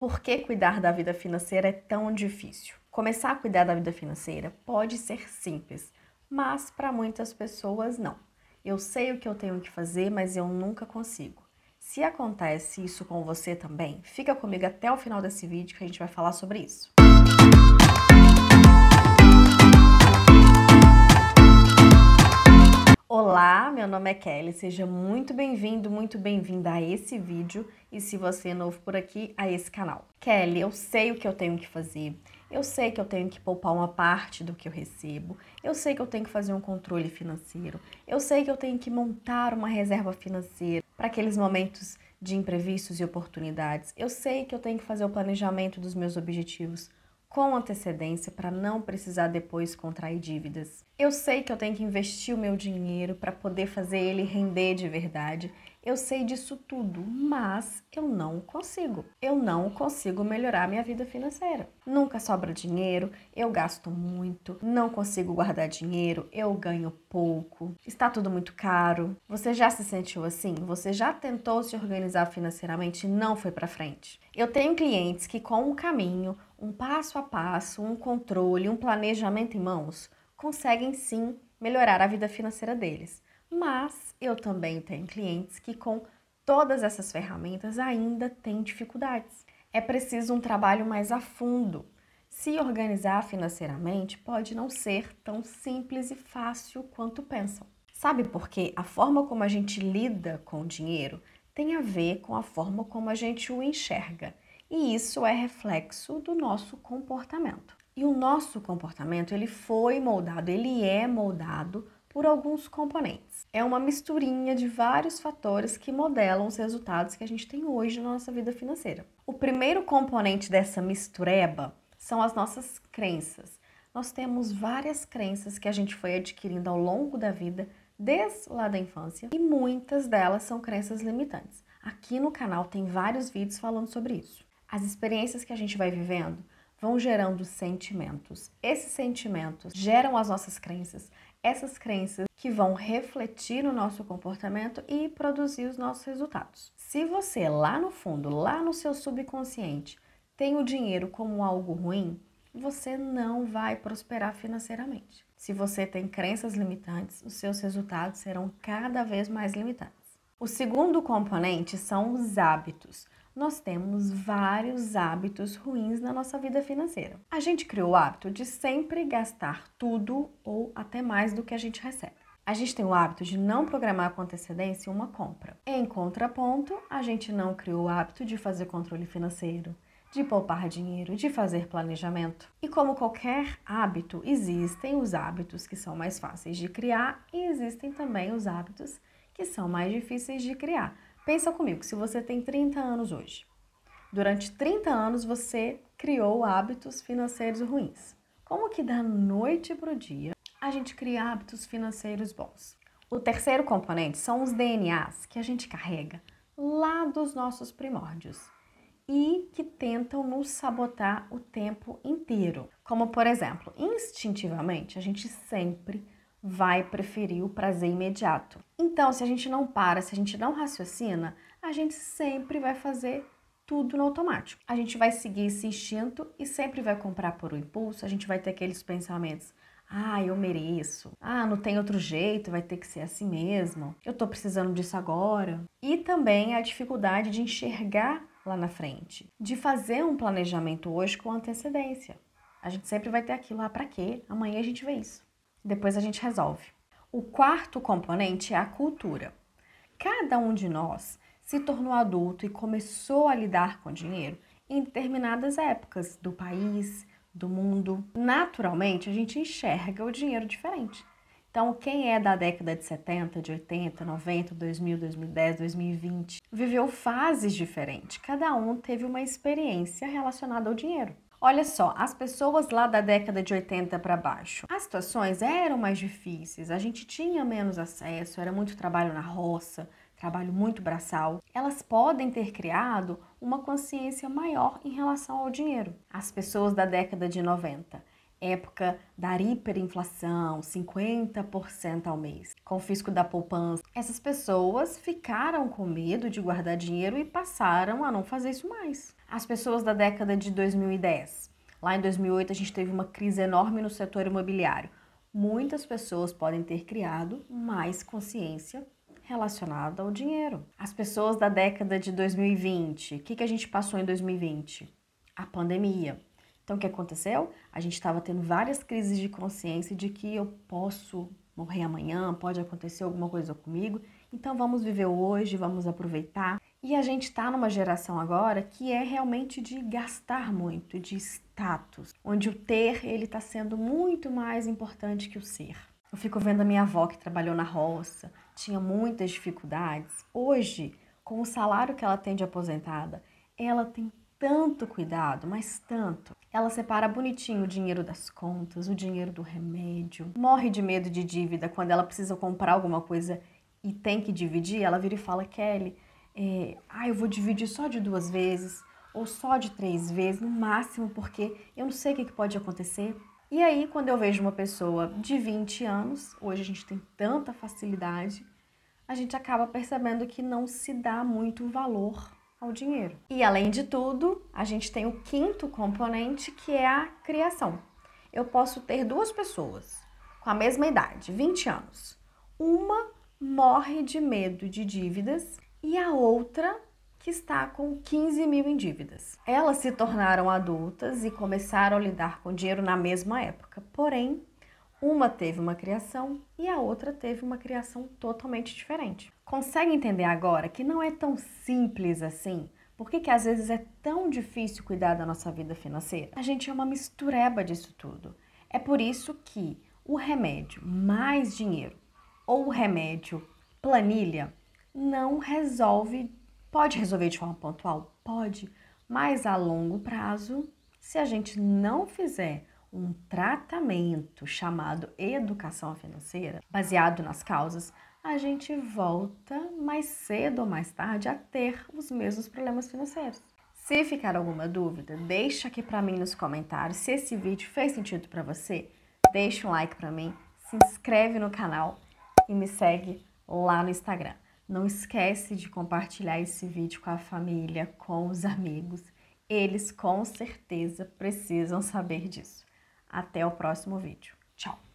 Por que cuidar da vida financeira é tão difícil? Começar a cuidar da vida financeira pode ser simples, mas para muitas pessoas não. Eu sei o que eu tenho que fazer, mas eu nunca consigo. Se acontece isso com você também, fica comigo até o final desse vídeo que a gente vai falar sobre isso. Olá, meu nome é Kelly, seja muito bem-vindo, muito bem-vinda a esse vídeo e se você é novo por aqui, a esse canal. Kelly, eu sei o que eu tenho que fazer, eu sei que eu tenho que poupar uma parte do que eu recebo, eu sei que eu tenho que fazer um controle financeiro, eu sei que eu tenho que montar uma reserva financeira para aqueles momentos de imprevistos e oportunidades, eu sei que eu tenho que fazer o planejamento dos meus objetivos com antecedência para não precisar depois contrair dívidas. Eu sei que eu tenho que investir o meu dinheiro para poder fazer ele render de verdade. Eu sei disso tudo, mas eu não consigo. Eu não consigo melhorar minha vida financeira. Nunca sobra dinheiro, eu gasto muito, não consigo guardar dinheiro, eu ganho pouco, está tudo muito caro. Você já se sentiu assim? Você já tentou se organizar financeiramente e não foi para frente? Eu tenho clientes que com o caminho um passo a passo, um controle, um planejamento em mãos, conseguem sim melhorar a vida financeira deles. Mas eu também tenho clientes que, com todas essas ferramentas, ainda têm dificuldades. É preciso um trabalho mais a fundo. Se organizar financeiramente pode não ser tão simples e fácil quanto pensam. Sabe por quê? A forma como a gente lida com o dinheiro tem a ver com a forma como a gente o enxerga e isso é reflexo do nosso comportamento. E o nosso comportamento, ele foi moldado, ele é moldado por alguns componentes. É uma misturinha de vários fatores que modelam os resultados que a gente tem hoje na nossa vida financeira. O primeiro componente dessa mistureba são as nossas crenças. Nós temos várias crenças que a gente foi adquirindo ao longo da vida, desde lá da infância, e muitas delas são crenças limitantes. Aqui no canal tem vários vídeos falando sobre isso. As experiências que a gente vai vivendo vão gerando sentimentos. Esses sentimentos geram as nossas crenças, essas crenças que vão refletir no nosso comportamento e produzir os nossos resultados. Se você lá no fundo, lá no seu subconsciente, tem o dinheiro como algo ruim, você não vai prosperar financeiramente. Se você tem crenças limitantes, os seus resultados serão cada vez mais limitados. O segundo componente são os hábitos nós temos vários hábitos ruins na nossa vida financeira. A gente criou o hábito de sempre gastar tudo ou até mais do que a gente recebe. A gente tem o hábito de não programar com antecedência uma compra. Em contraponto, a gente não criou o hábito de fazer controle financeiro, de poupar dinheiro, de fazer planejamento. E como qualquer hábito, existem os hábitos que são mais fáceis de criar e existem também os hábitos que são mais difíceis de criar. Pensa comigo, se você tem 30 anos hoje, durante 30 anos você criou hábitos financeiros ruins. Como que da noite para o dia a gente cria hábitos financeiros bons? O terceiro componente são os DNAs que a gente carrega lá dos nossos primórdios e que tentam nos sabotar o tempo inteiro. Como, por exemplo, instintivamente, a gente sempre vai preferir o prazer imediato. Então, se a gente não para, se a gente não raciocina, a gente sempre vai fazer tudo no automático. A gente vai seguir esse instinto e sempre vai comprar por um impulso, a gente vai ter aqueles pensamentos. Ah, eu mereço. Ah, não tem outro jeito, vai ter que ser assim mesmo. Eu tô precisando disso agora. E também a dificuldade de enxergar lá na frente, de fazer um planejamento hoje com antecedência. A gente sempre vai ter aquilo, ah, para quê? Amanhã a gente vê isso. Depois a gente resolve. O quarto componente é a cultura. Cada um de nós se tornou adulto e começou a lidar com dinheiro em determinadas épocas do país, do mundo. Naturalmente, a gente enxerga o dinheiro diferente. Então, quem é da década de 70, de 80, 90, 2000, 2010, 2020, viveu fases diferentes. Cada um teve uma experiência relacionada ao dinheiro. Olha só, as pessoas lá da década de 80 para baixo, as situações eram mais difíceis, a gente tinha menos acesso, era muito trabalho na roça, trabalho muito braçal. Elas podem ter criado uma consciência maior em relação ao dinheiro. As pessoas da década de 90 época da hiperinflação, 50% ao mês, confisco da poupança. Essas pessoas ficaram com medo de guardar dinheiro e passaram a não fazer isso mais. As pessoas da década de 2010. Lá em 2008 a gente teve uma crise enorme no setor imobiliário. Muitas pessoas podem ter criado mais consciência relacionada ao dinheiro. As pessoas da década de 2020, o que, que a gente passou em 2020? A pandemia. Então, o que aconteceu? A gente estava tendo várias crises de consciência de que eu posso morrer amanhã, pode acontecer alguma coisa comigo. Então, vamos viver hoje, vamos aproveitar. E a gente está numa geração agora que é realmente de gastar muito, de status, onde o ter ele está sendo muito mais importante que o ser. Eu fico vendo a minha avó que trabalhou na roça, tinha muitas dificuldades. Hoje, com o salário que ela tem de aposentada, ela tem tanto cuidado, mas tanto. Ela separa bonitinho o dinheiro das contas, o dinheiro do remédio. Morre de medo de dívida quando ela precisa comprar alguma coisa e tem que dividir. Ela vira e fala: Kelly, é, ah, eu vou dividir só de duas vezes ou só de três vezes, no máximo, porque eu não sei o que pode acontecer. E aí, quando eu vejo uma pessoa de 20 anos, hoje a gente tem tanta facilidade, a gente acaba percebendo que não se dá muito valor ao dinheiro. E além de tudo, a gente tem o quinto componente que é a criação. Eu posso ter duas pessoas com a mesma idade, 20 anos. Uma morre de medo de dívidas e a outra que está com 15 mil em dívidas. Elas se tornaram adultas e começaram a lidar com dinheiro na mesma época, porém, uma teve uma criação e a outra teve uma criação totalmente diferente. Consegue entender agora que não é tão simples assim? Por que, que às vezes é tão difícil cuidar da nossa vida financeira? A gente é uma mistureba disso tudo. É por isso que o remédio mais dinheiro ou o remédio planilha não resolve. Pode resolver de forma pontual? Pode, mas a longo prazo, se a gente não fizer um tratamento chamado educação financeira, baseado nas causas, a gente volta mais cedo ou mais tarde a ter os mesmos problemas financeiros. Se ficar alguma dúvida, deixa aqui para mim nos comentários. Se esse vídeo fez sentido para você, deixa um like para mim, se inscreve no canal e me segue lá no Instagram. Não esquece de compartilhar esse vídeo com a família, com os amigos. Eles com certeza precisam saber disso. Até o próximo vídeo. Tchau!